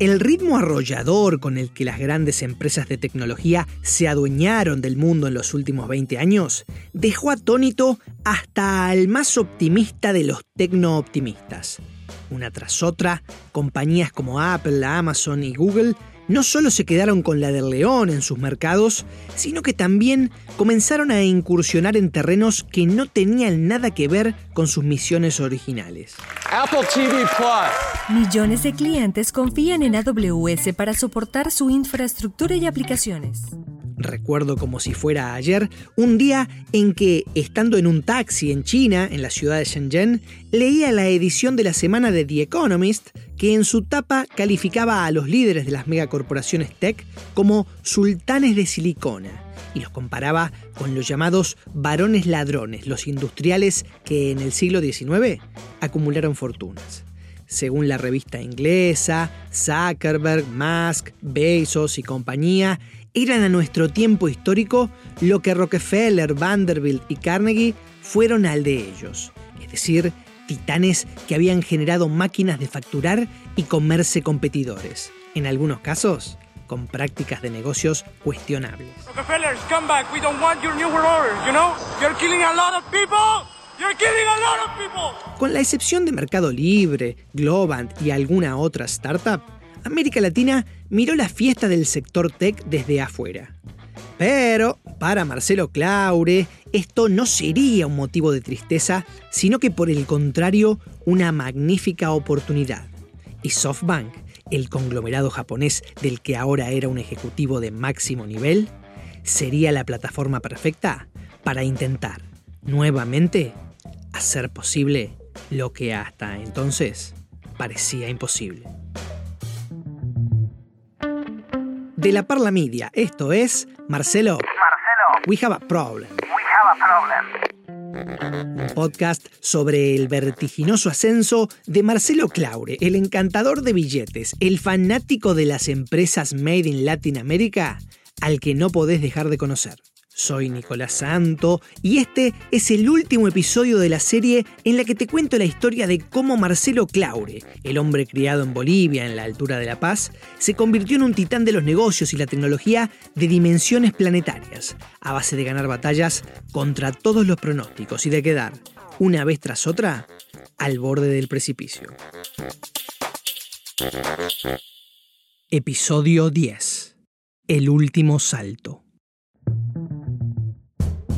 El ritmo arrollador con el que las grandes empresas de tecnología se adueñaron del mundo en los últimos 20 años dejó atónito hasta al más optimista de los tecno-optimistas. Una tras otra, compañías como Apple, Amazon y Google no solo se quedaron con la del león en sus mercados, sino que también comenzaron a incursionar en terrenos que no tenían nada que ver con sus misiones originales. Apple TV Plus. Millones de clientes confían en AWS para soportar su infraestructura y aplicaciones. Recuerdo como si fuera ayer, un día en que, estando en un taxi en China, en la ciudad de Shenzhen, leía la edición de la semana de The Economist, que en su tapa calificaba a los líderes de las megacorporaciones tech como sultanes de silicona y los comparaba con los llamados varones ladrones, los industriales que en el siglo XIX acumularon fortunas. Según la revista inglesa, Zuckerberg, Musk, Bezos y compañía eran a nuestro tiempo histórico lo que Rockefeller, Vanderbilt y Carnegie fueron al de ellos, es decir, titanes que habían generado máquinas de facturar y comerse competidores, en algunos casos con prácticas de negocios cuestionables. Con la excepción de Mercado Libre, Globant y alguna otra startup, América Latina miró la fiesta del sector tech desde afuera. Pero, para Marcelo Claure, esto no sería un motivo de tristeza, sino que por el contrario, una magnífica oportunidad. Y SoftBank, el conglomerado japonés del que ahora era un ejecutivo de máximo nivel, sería la plataforma perfecta para intentar, nuevamente, hacer posible lo que hasta entonces parecía imposible. de la Parla Media. Esto es Marcelo. Marcelo. We have a problem. Un podcast sobre el vertiginoso ascenso de Marcelo Claure, el encantador de billetes, el fanático de las empresas made in Latin America, al que no podés dejar de conocer. Soy Nicolás Santo y este es el último episodio de la serie en la que te cuento la historia de cómo Marcelo Claure, el hombre criado en Bolivia en la altura de La Paz, se convirtió en un titán de los negocios y la tecnología de dimensiones planetarias, a base de ganar batallas contra todos los pronósticos y de quedar, una vez tras otra, al borde del precipicio. Episodio 10. El último salto.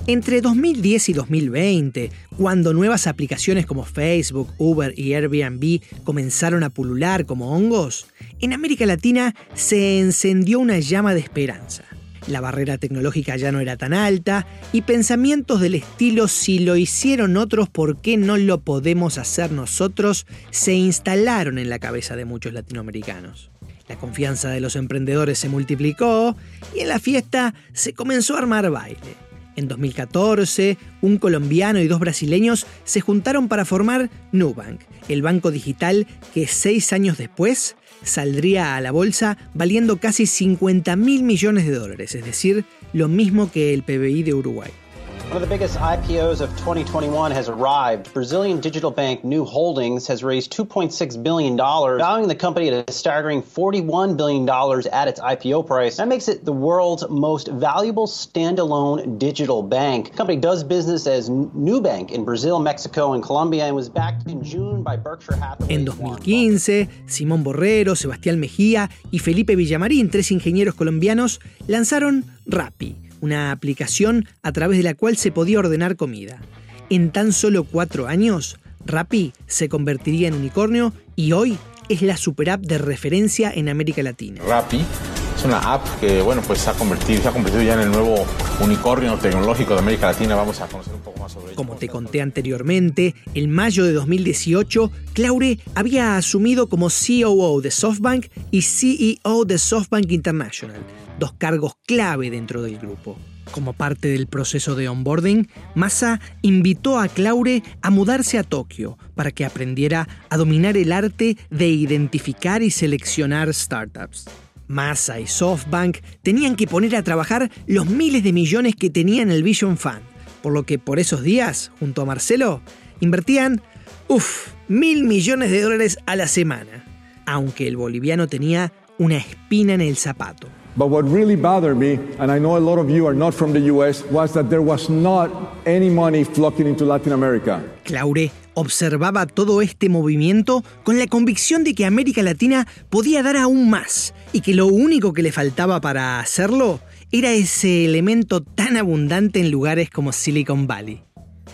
Entre 2010 y 2020, cuando nuevas aplicaciones como Facebook, Uber y Airbnb comenzaron a pulular como hongos, en América Latina se encendió una llama de esperanza. La barrera tecnológica ya no era tan alta y pensamientos del estilo si lo hicieron otros, ¿por qué no lo podemos hacer nosotros? se instalaron en la cabeza de muchos latinoamericanos. La confianza de los emprendedores se multiplicó y en la fiesta se comenzó a armar baile. En 2014, un colombiano y dos brasileños se juntaron para formar Nubank, el banco digital que seis años después saldría a la bolsa valiendo casi 50 mil millones de dólares, es decir, lo mismo que el PBI de Uruguay. One of the biggest IPOs of 2021 has arrived. Brazilian digital bank New Holdings has raised $2.6 billion, valuing the company at a staggering $41 billion at its IPO price. That makes it the world's most valuable standalone digital bank. The company does business as Nubank in Brazil, Mexico, and Colombia and was backed in June by Berkshire Hathaway. En 2015, Simón Borrero, Sebastián Mejía y Felipe Villamarín, tres ingenieros colombianos, lanzaron Rappi una aplicación a través de la cual se podía ordenar comida. En tan solo cuatro años, Rappi se convertiría en unicornio y hoy es la super app de referencia en América Latina. Rappi es una app que bueno, pues se ha convertido, se ha convertido ya en el nuevo unicornio tecnológico de América Latina. Vamos a conocer un poco más sobre ello. Como te conté anteriormente, en mayo de 2018, Claure había asumido como COO de SoftBank y CEO de SoftBank International dos cargos clave dentro del grupo. Como parte del proceso de onboarding, Massa invitó a Claure a mudarse a Tokio para que aprendiera a dominar el arte de identificar y seleccionar startups. Massa y SoftBank tenían que poner a trabajar los miles de millones que tenían el Vision Fund, por lo que por esos días, junto a Marcelo, invertían, uff, mil millones de dólares a la semana. aunque el boliviano tenía una espina en el zapato. But what really bothered me, and I know a lot of you are not from the US, was that there was not any money flocking into Latin America. Claure observaba todo este movimiento con la convicción de que América Latina podía dar aún más y que lo único que le faltaba para hacerlo era ese elemento tan abundante en lugares como Silicon Valley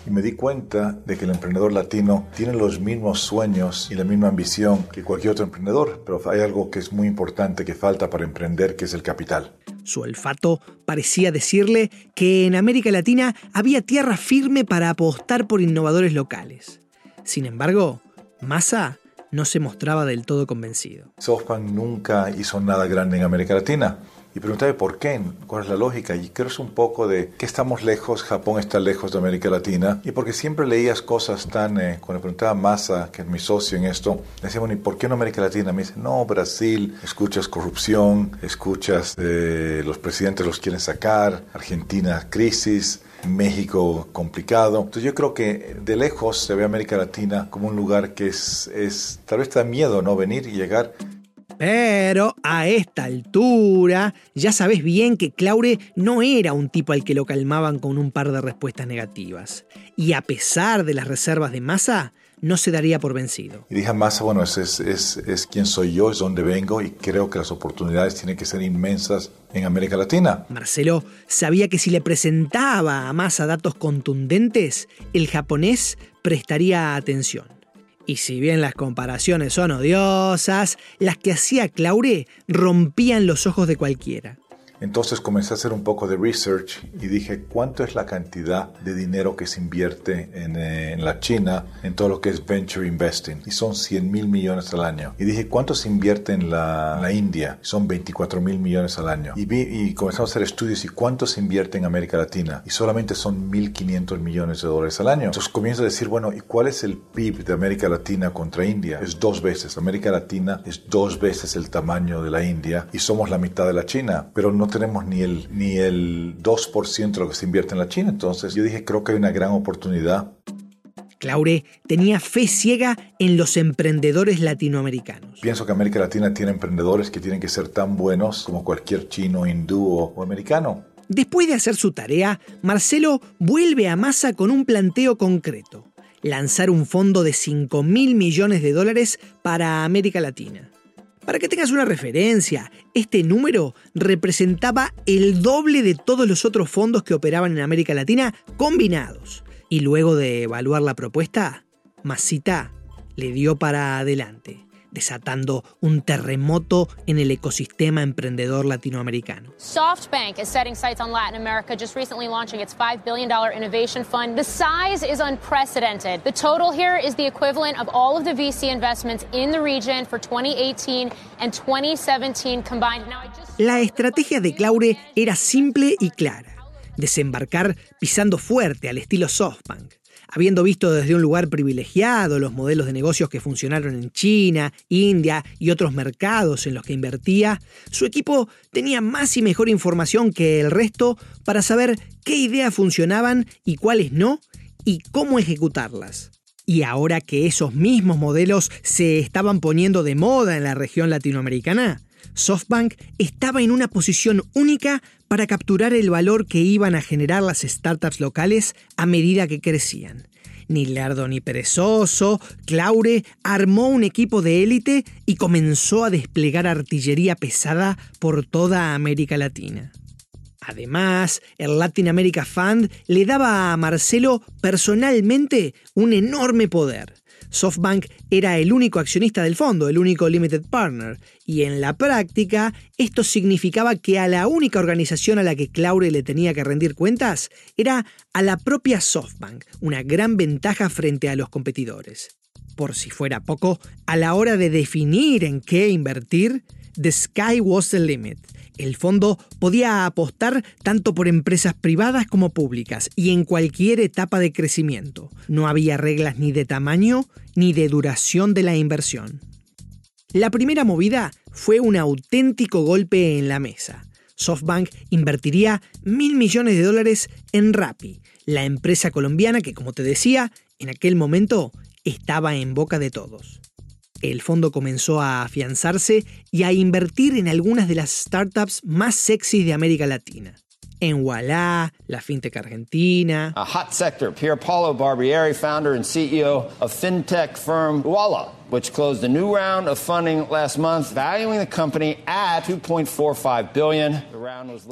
y me di cuenta de que el emprendedor latino tiene los mismos sueños y la misma ambición que cualquier otro emprendedor, pero hay algo que es muy importante que falta para emprender, que es el capital. Su olfato parecía decirle que en América Latina había tierra firme para apostar por innovadores locales. Sin embargo, Massa no se mostraba del todo convencido. SoftBank nunca hizo nada grande en América Latina y preguntarme por qué, cuál es la lógica. Y creo es un poco de que estamos lejos, Japón está lejos de América Latina, y porque siempre leías cosas tan, eh, cuando preguntaba a Massa, que es mi socio en esto, le decíamos, ¿y por qué no América Latina? Me dice, no, Brasil, escuchas corrupción, escuchas eh, los presidentes los quieren sacar, Argentina, crisis. México complicado. Entonces yo creo que de lejos se ve América Latina como un lugar que es, es tal vez da miedo no venir y llegar pero a esta altura ya sabes bien que Claure no era un tipo al que lo calmaban con un par de respuestas negativas. Y a pesar de las reservas de masa, no se daría por vencido. Y dije a Massa, bueno, es, es, es, es quién soy yo, es dónde vengo y creo que las oportunidades tienen que ser inmensas en América Latina. Marcelo sabía que si le presentaba a Massa datos contundentes, el japonés prestaría atención. Y si bien las comparaciones son odiosas, las que hacía Claure rompían los ojos de cualquiera. Entonces comencé a hacer un poco de research y dije, ¿cuánto es la cantidad de dinero que se invierte en, eh, la China en todo lo que es venture investing? Y son 100 mil millones al año. Y dije, ¿cuánto se invierte en la, India? Son 24 mil millones al año. Y, vi, y comenzamos a hacer estudios y cuánto se invierte en América Latina. Y solamente son 1.500 millones de dólares al año. Entonces comienzo a decir, bueno, ¿y cuál es el PIB de América Latina contra India? Es dos veces. América Latina es dos veces el tamaño de la India y somos la mitad de la China. Pero no tenemos ni el, ni el 2% de lo que se invierte en la China. Entonces yo dije, creo que hay una gran oportunidad. Claure tenía fe ciega en los emprendedores latinoamericanos. Pienso que América Latina tiene emprendedores que tienen que ser tan buenos como cualquier chino, hindú o, americano. Después de hacer su tarea, Marcelo vuelve a Massa con un planteo concreto. Lanzar un fondo de 5 mil millones de dólares para América Latina. Para que tengas una referencia, este número representaba el doble de todos los otros fondos que operaban en América Latina combinados. Y luego de evaluar la propuesta, Masita le dio para adelante desatando un terremoto en el ecosistema emprendedor latinoamericano. SoftBank is setting sights on Latin America, just recently launching its $5 billion innovation fund. The size is unprecedented. The total here is the equivalent of all of the VC investments in the region for 2018 and 2017 combined. La estrategia de Claure era simple y clara. Desembarcar pisando fuerte al estilo SoftBank Habiendo visto desde un lugar privilegiado los modelos de negocios que funcionaron en China, India y otros mercados en los que invertía, su equipo tenía más y mejor información que el resto para saber qué ideas funcionaban y cuáles no, y cómo ejecutarlas. Y ahora que esos mismos modelos se estaban poniendo de moda en la región latinoamericana, SoftBank estaba en una posición única para capturar el valor que iban a generar las startups locales a medida que crecían. Ni lerdo ni perezoso, Claure armó un equipo de élite y comenzó a desplegar artillería pesada por toda América Latina. Además, el Latin America Fund le daba a Marcelo personalmente un enorme poder. SoftBank era el único accionista del fondo, el único limited partner, y en la práctica esto significaba que a la única organización a la que Claure le tenía que rendir cuentas era a la propia SoftBank, una gran ventaja frente a los competidores. Por si fuera poco, a la hora de definir en qué invertir, the sky was the limit. El fondo podía apostar tanto por empresas privadas como públicas y en cualquier etapa de crecimiento. No había reglas ni de tamaño ni de duración de la inversión. La primera movida fue un auténtico golpe en la mesa. SoftBank invertiría mil millones de dólares en Rappi, la empresa colombiana que, como te decía, en aquel momento estaba en boca de todos. El fondo comenzó a afianzarse y a invertir en algunas de las startups más sexys de América Latina. En Walla, la fintech argentina. A hot sector, Pier Paulo Barbieri, founder and CEO of fintech firm Walla which closed a new round of funding last month, valuing the company at 2.45 billion.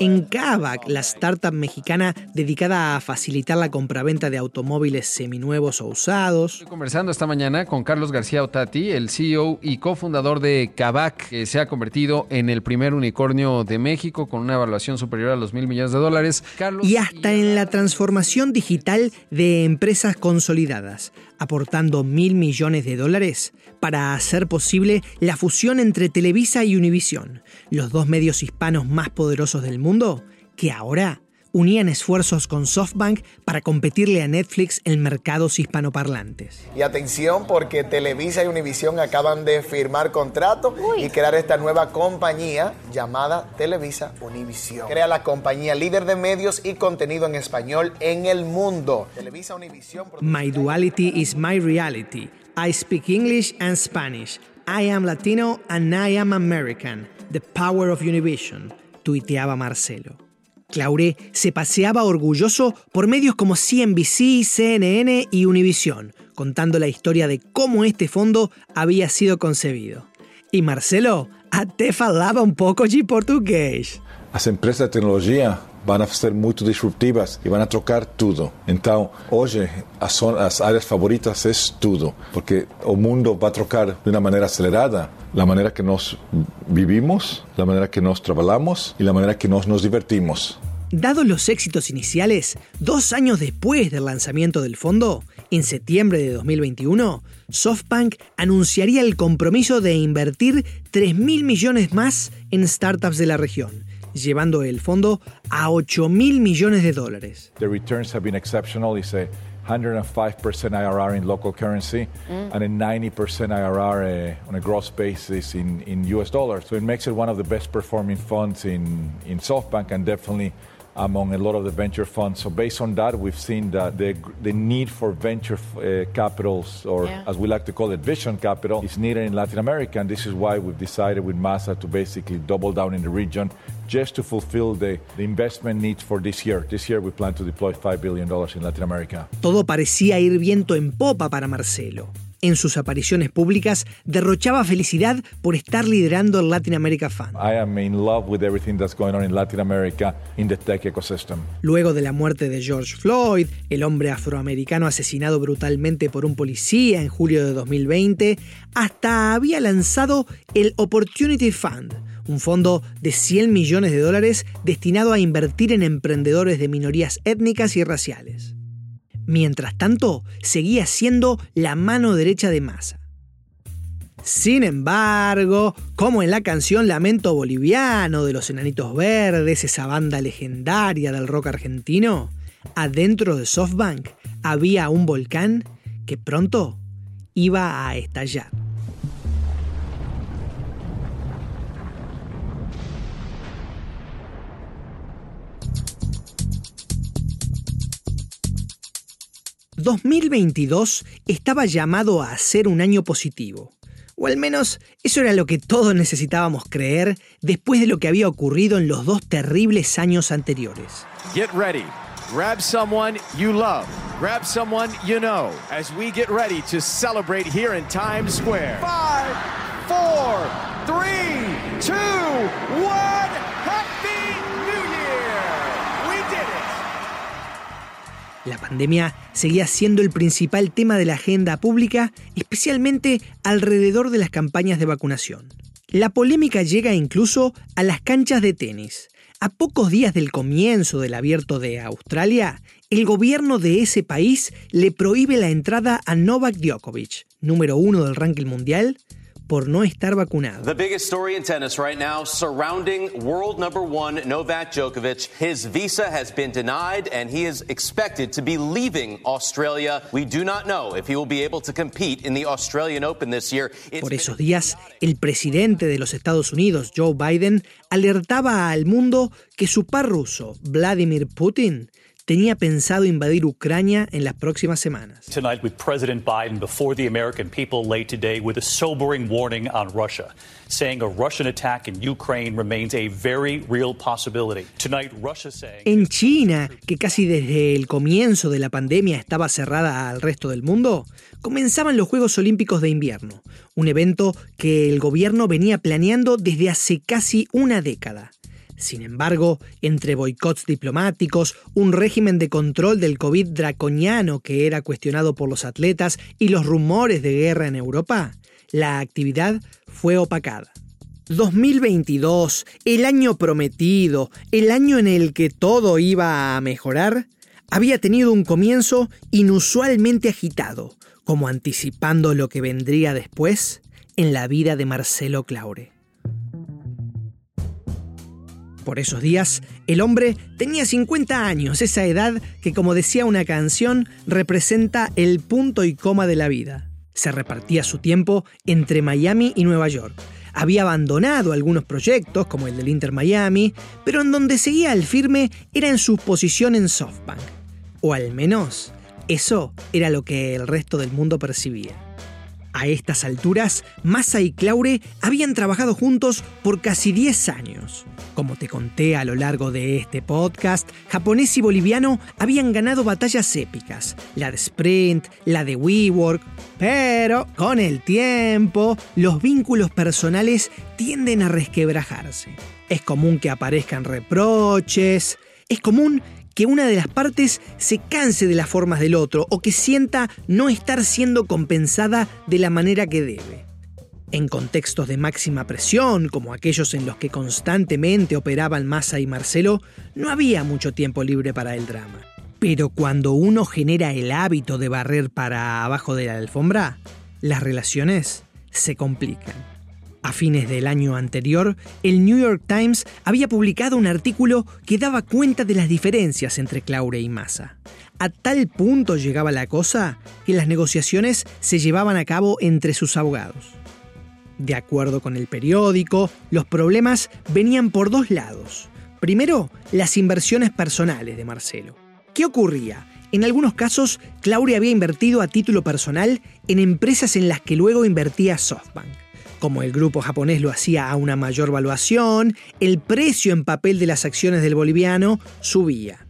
En Kavak, la startup mexicana dedicada a facilitar la compraventa de automóviles seminuevos o usados. Estoy conversando esta mañana con Carlos García Otati, el CEO y cofundador de Kavak, que se ha convertido en el primer unicornio de México con una evaluación superior a los mil millones de dólares. Carlos y hasta en la transformación digital de empresas consolidadas, aportando mil millones de dólares para hacer posible la fusión entre Televisa y Univisión, los dos medios hispanos más poderosos del mundo, que ahora unían esfuerzos con SoftBank para competirle a Netflix en mercados hispanoparlantes. Y atención porque Televisa y Univisión acaban de firmar contrato y crear esta nueva compañía llamada Televisa Univisión. Crea la compañía líder de medios y contenido en español en el mundo. Televisa Univisión. My duality is my reality. I speak English and Spanish. I am Latino and I am American. The power of Univision, tuiteaba Marcelo. Claure se paseaba orgulloso por medios como CNBC, CNN y Univision, contando la historia de cómo este fondo había sido concebido. Y Marcelo até falaba un poco de portugués. Las empresas de tecnología van a ser muy disruptivas y van a trocar todo. Entonces, hoy las áreas favoritas es todo, porque el mundo va a trocar de una manera acelerada la manera que nos vivimos, la manera que nos trabajamos y la manera que nos, nos divertimos. Dados los éxitos iniciales, dos años después del lanzamiento del fondo, en septiembre de 2021, SoftBank anunciaría el compromiso de invertir 3 mil millones más en startups de la región llevando el fondo a 8 mil millones de dólares. The returns have been exceptional. It's a 105% IRR in local currency mm. and a 90% IRR uh, on a gross basis in, in US dollars. So it makes it one of the best performing funds in, in SoftBank and definitely among a lot of the venture funds. So based on that, we've seen that the, the need for venture uh, capitals, or yeah. as we like to call it, vision capital, is needed in Latin America. And this is why we've decided with Masa to basically double down in the region just to fulfill the, the investment needs for this year. This year we plan to deploy $5 billion in Latin America. Todo parecía ir viento en popa para Marcelo. En sus apariciones públicas derrochaba felicidad por estar liderando el Latin America Fund. Luego de la muerte de George Floyd, el hombre afroamericano asesinado brutalmente por un policía en julio de 2020, hasta había lanzado el Opportunity Fund, un fondo de 100 millones de dólares destinado a invertir en emprendedores de minorías étnicas y raciales. Mientras tanto, seguía siendo la mano derecha de Massa. Sin embargo, como en la canción Lamento Boliviano de los Enanitos Verdes, esa banda legendaria del rock argentino, adentro de SoftBank había un volcán que pronto iba a estallar. 2022 estaba llamado a ser un año positivo. O al menos eso era lo que todos necesitábamos creer después de lo que había ocurrido en los dos terribles años anteriores. Get ready. Grab someone you love. Grab someone you know as we get ready to celebrate here in Times Square. Five, four, three, two, one. La pandemia seguía siendo el principal tema de la agenda pública, especialmente alrededor de las campañas de vacunación. La polémica llega incluso a las canchas de tenis. A pocos días del comienzo del abierto de Australia, el gobierno de ese país le prohíbe la entrada a Novak Djokovic, número uno del ranking mundial, por no estar vacunado. The biggest story in tennis right now surrounding world number one Novak Djokovic. His visa has been denied and he is expected to be leaving Australia. We do not know if he will be able to compete in the Australian Open this year. Por esos días, el presidente de los Estados Unidos, Joe Biden, alertaba al mundo que su par ruso, Vladimir Putin, tenía pensado invadir Ucrania en las próximas semanas. Tonight with President Biden before the American people late today with a sobering warning on Russia, saying a Russian attack in Ukraine remains a very real possibility. Tonight Russia saying En China, que casi desde el comienzo de la pandemia estaba cerrada al resto del mundo, comenzaban los Juegos Olímpicos de Invierno, un evento que el gobierno venía planeando desde hace casi una década. Sin embargo, entre boicots diplomáticos, un régimen de control del COVID draconiano que era cuestionado por los atletas y los rumores de guerra en Europa, la actividad fue opacada. 2022, el año prometido, el año en el que todo iba a mejorar, había tenido un comienzo inusualmente agitado, como anticipando lo que vendría después en la vida de Marcelo Claure. Por esos días, el hombre tenía 50 años, esa edad que, como decía una canción, representa el punto y coma de la vida. Se repartía su tiempo entre Miami y Nueva York. Había abandonado algunos proyectos, como el del Inter Miami, pero en donde seguía al firme era en su posición en SoftBank. O al menos, eso era lo que el resto del mundo percibía. A estas alturas, Massa y Claure habían trabajado juntos por casi 10 años. Como te conté a lo largo de este podcast, japonés y boliviano habían ganado batallas épicas, la de Sprint, la de WeWork, pero con el tiempo los vínculos personales tienden a resquebrajarse. Es común que aparezcan reproches, es común que una de las partes se canse de las formas del otro o que sienta no estar siendo compensada de la manera que debe. En contextos de máxima presión, como aquellos en los que constantemente operaban Massa y Marcelo, no había mucho tiempo libre para el drama. Pero cuando uno genera el hábito de barrer para abajo de la alfombra, las relaciones se complican. A fines del año anterior, el New York Times había publicado un artículo que daba cuenta de las diferencias entre Claure y Massa. A tal punto llegaba la cosa que las negociaciones se llevaban a cabo entre sus abogados. De acuerdo con el periódico, los problemas venían por dos lados. Primero, las inversiones personales de Marcelo. ¿Qué ocurría? En algunos casos, Claure había invertido a título personal en empresas en las que luego invertía SoftBank. Como el grupo japonés lo hacía a una mayor valuación, el precio en papel de las acciones del boliviano subía.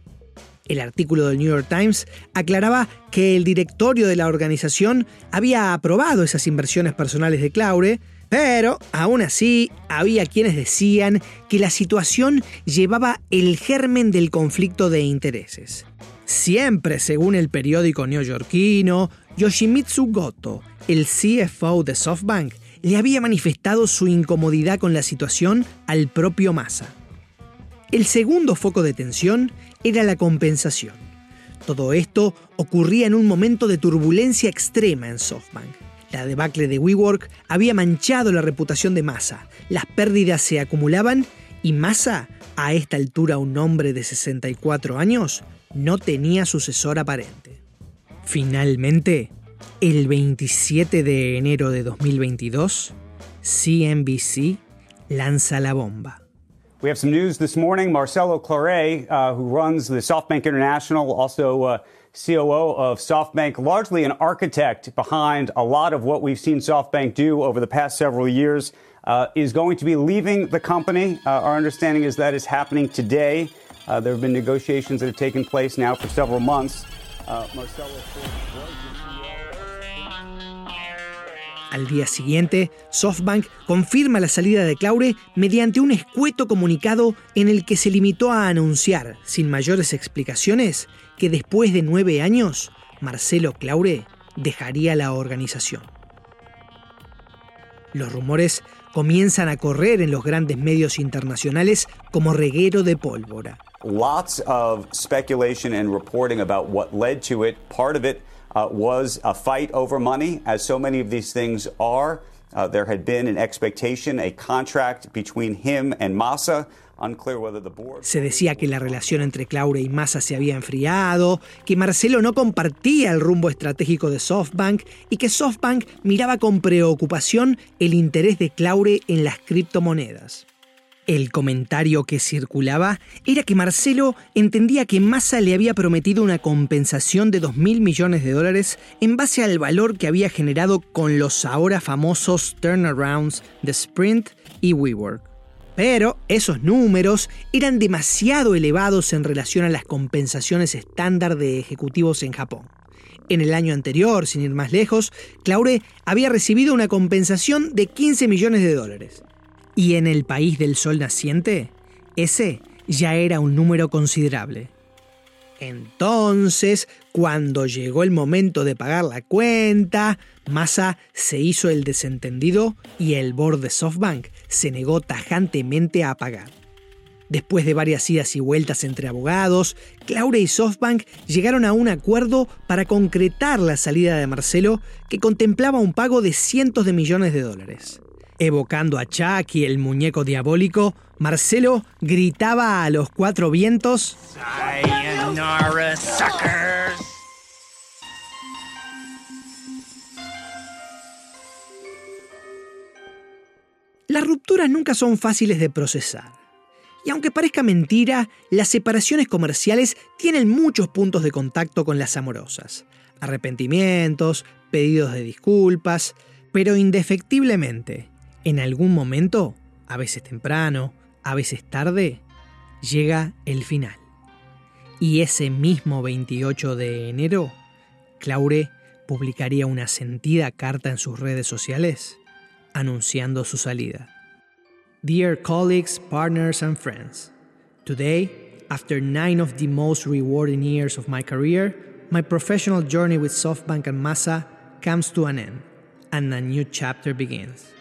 El artículo del New York Times aclaraba que el directorio de la organización había aprobado esas inversiones personales de Claure, pero aún así había quienes decían que la situación llevaba el germen del conflicto de intereses. Siempre según el periódico neoyorquino, Yoshimitsu Goto, el CFO de SoftBank, le había manifestado su incomodidad con la situación al propio Massa. El segundo foco de tensión era la compensación. Todo esto ocurría en un momento de turbulencia extrema en SoftBank. La debacle de WeWork había manchado la reputación de Massa, las pérdidas se acumulaban y Massa, a esta altura un hombre de 64 años, no tenía sucesor aparente. Finalmente, el 27 de enero de 2022, CNBC lanza la bomba. We have some news this morning. Marcelo Clare, uh, who runs the SoftBank International, also uh, COO of SoftBank, largely an architect behind a lot of what we've seen SoftBank do over the past several years, uh, is going to be leaving the company. Uh, our understanding is that is happening today. Uh, there have been negotiations that have taken place now for several months. Uh, Marcelo Al día siguiente, SoftBank confirma la salida de Claure mediante un escueto comunicado en el que se limitó a anunciar, sin mayores explicaciones, que después de nueve años, Marcelo Claure dejaría la organización. Los rumores comienzan a correr en los grandes medios internacionales como reguero de pólvora. Lots of speculation and reporting about what led to it. Part of it uh, was a fight over money, as so many of these things are. Uh, there had been an expectation, a contract between him and Massa. Se decía que la relación entre Claure y Massa se había enfriado, que Marcelo no compartía el rumbo estratégico de SoftBank y que SoftBank miraba con preocupación el interés de Claure en las criptomonedas. El comentario que circulaba era que Marcelo entendía que Massa le había prometido una compensación de 2 mil millones de dólares en base al valor que había generado con los ahora famosos turnarounds de Sprint y WeWork. Pero esos números eran demasiado elevados en relación a las compensaciones estándar de ejecutivos en Japón. En el año anterior, sin ir más lejos, Claure había recibido una compensación de 15 millones de dólares. Y en el país del sol naciente, ese ya era un número considerable. Entonces, cuando llegó el momento de pagar la cuenta, Massa se hizo el desentendido y el board de SoftBank se negó tajantemente a pagar. Después de varias idas y vueltas entre abogados, Claure y SoftBank llegaron a un acuerdo para concretar la salida de Marcelo que contemplaba un pago de cientos de millones de dólares. Evocando a Chuck y el muñeco diabólico, Marcelo gritaba a los cuatro vientos: Sayonara, suckers. Las rupturas nunca son fáciles de procesar. Y aunque parezca mentira, las separaciones comerciales tienen muchos puntos de contacto con las amorosas. Arrepentimientos, pedidos de disculpas, pero indefectiblemente, en algún momento, a veces temprano, a veces tarde, llega el final. Y ese mismo 28 de enero, Claure publicaría una sentida carta en sus redes sociales anunciando su salida. Dear colleagues, partners, and friends, today, after nine of the most rewarding years of my career, my professional journey with SoftBank and Massa comes to an end, and a new chapter begins.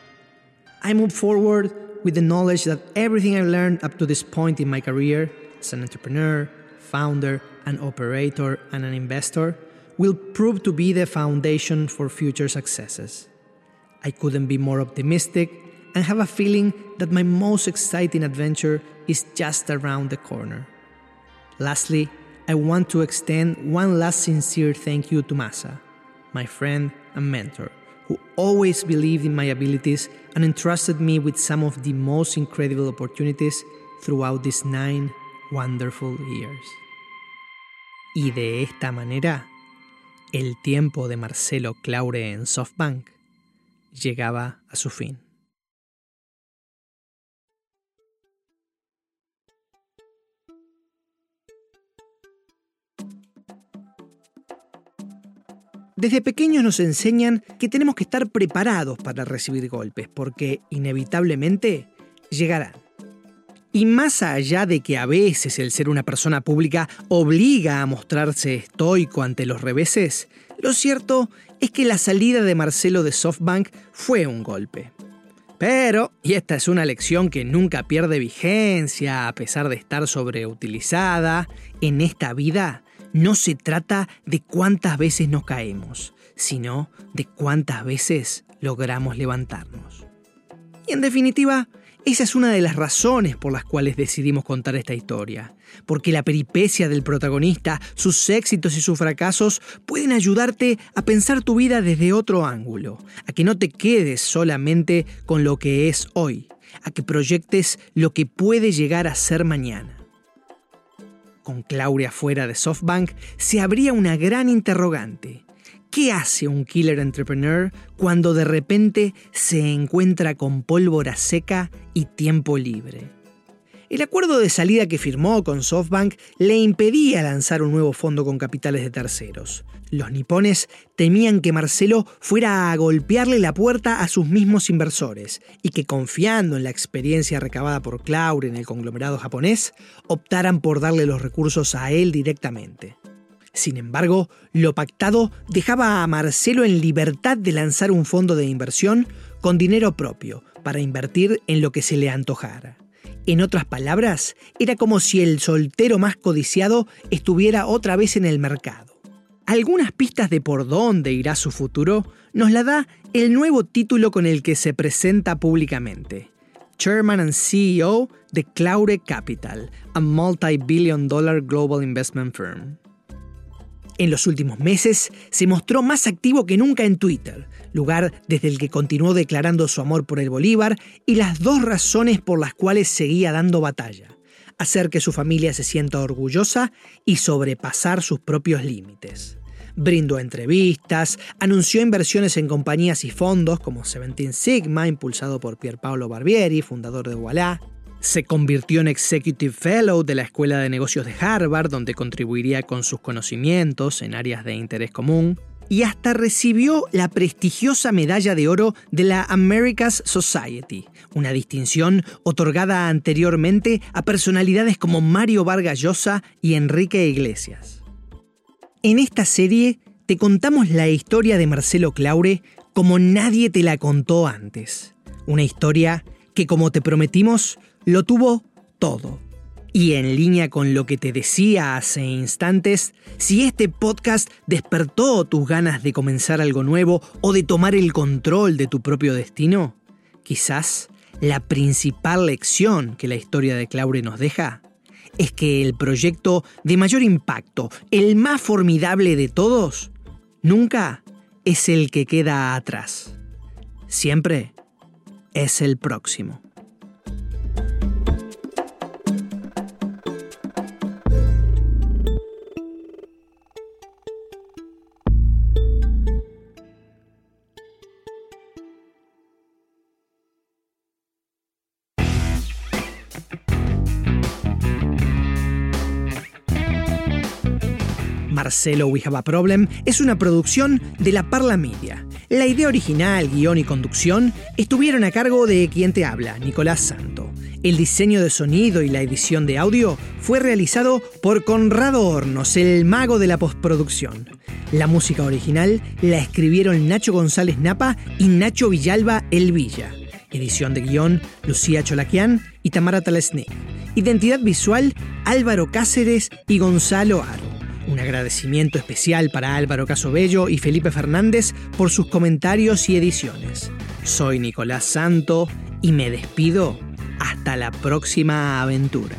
I move forward with the knowledge that everything I learned up to this point in my career as an entrepreneur, founder, an operator, and an investor will prove to be the foundation for future successes. I couldn't be more optimistic and have a feeling that my most exciting adventure is just around the corner. Lastly, I want to extend one last sincere thank you to Masa, my friend and mentor who always believed in my abilities and entrusted me with some of the most incredible opportunities throughout these nine wonderful years. Y de esta manera, el tiempo de Marcelo Claure en SoftBank llegaba a su fin. Desde pequeños nos enseñan que tenemos que estar preparados para recibir golpes, porque inevitablemente llegarán. Y más allá de que a veces el ser una persona pública obliga a mostrarse estoico ante los reveses, lo cierto es que la salida de Marcelo de SoftBank fue un golpe. Pero, y esta es una lección que nunca pierde vigencia a pesar de estar sobreutilizada, en esta vida no se trata de cuántas veces nos caemos, sino de cuántas veces logramos levantarnos. Y en definitiva, esa es una de las razones por las cuales decidimos contar esta historia, porque la peripecia del protagonista, sus éxitos y sus fracasos pueden ayudarte a pensar tu vida desde otro ángulo, a que no te quedes solamente con lo que es hoy, a que proyectes lo que puede llegar a ser mañana con Claudia fuera de SoftBank, se abría una gran interrogante. ¿Qué hace un killer entrepreneur cuando de repente se encuentra con pólvora seca y tiempo libre? El acuerdo de salida que firmó con SoftBank le impedía lanzar un nuevo fondo con capitales de terceros. Los nipones temían que Marcelo fuera a golpearle la puerta a sus mismos inversores y que confiando en la experiencia recabada por Claure en el conglomerado japonés, optaran por darle los recursos a él directamente. Sin embargo, lo pactado dejaba a Marcelo en libertad de lanzar un fondo de inversión con dinero propio para invertir en lo que se le antojara. En otras palabras, era como si el soltero más codiciado estuviera otra vez en el mercado. Algunas pistas de por dónde irá su futuro nos la da el nuevo título con el que se presenta públicamente. Chairman and CEO de Claure Capital, a multi-billion dollar global investment firm. En los últimos meses se mostró más activo que nunca en Twitter, lugar desde el que continuó declarando su amor por el Bolívar y las dos razones por las cuales seguía dando batalla. Hacer que su familia se sienta orgullosa y sobrepasar sus propios límites. Brindó entrevistas, anunció inversiones en compañías y fondos como Seventeen Sigma, impulsado por Pierpaolo Barbieri, fundador de Voilà, se convirtió en Executive Fellow de la Escuela de Negocios de Harvard, donde contribuiría con sus conocimientos en áreas de interés común, y hasta recibió la prestigiosa medalla de oro de la America's Society, una distinción otorgada anteriormente a personalidades como Mario Vargas Llosa y Enrique Iglesias. En esta serie te contamos la historia de Marcelo Claure como nadie te la contó antes. Una historia que, como te prometimos, lo tuvo todo. Y en línea con lo que te decía hace instantes, si este podcast despertó tus ganas de comenzar algo nuevo o de tomar el control de tu propio destino, quizás la principal lección que la historia de Claure nos deja es que el proyecto de mayor impacto, el más formidable de todos, nunca es el que queda atrás. Siempre es el próximo. Marcelo We Have Problem es una producción de la Parla Media. La idea original, guion y conducción estuvieron a cargo de quien te habla, Nicolás Santo. El diseño de sonido y la edición de audio fue realizado por Conrado Hornos, el mago de la postproducción. La música original la escribieron Nacho González Napa y Nacho Villalba El Villa. Edición de guion, Lucía Cholaquian y Tamara Talesnik. Identidad visual, Álvaro Cáceres y Gonzalo Aro. Un agradecimiento especial para Álvaro Casobello y Felipe Fernández por sus comentarios y ediciones. Soy Nicolás Santo y me despido hasta la próxima aventura.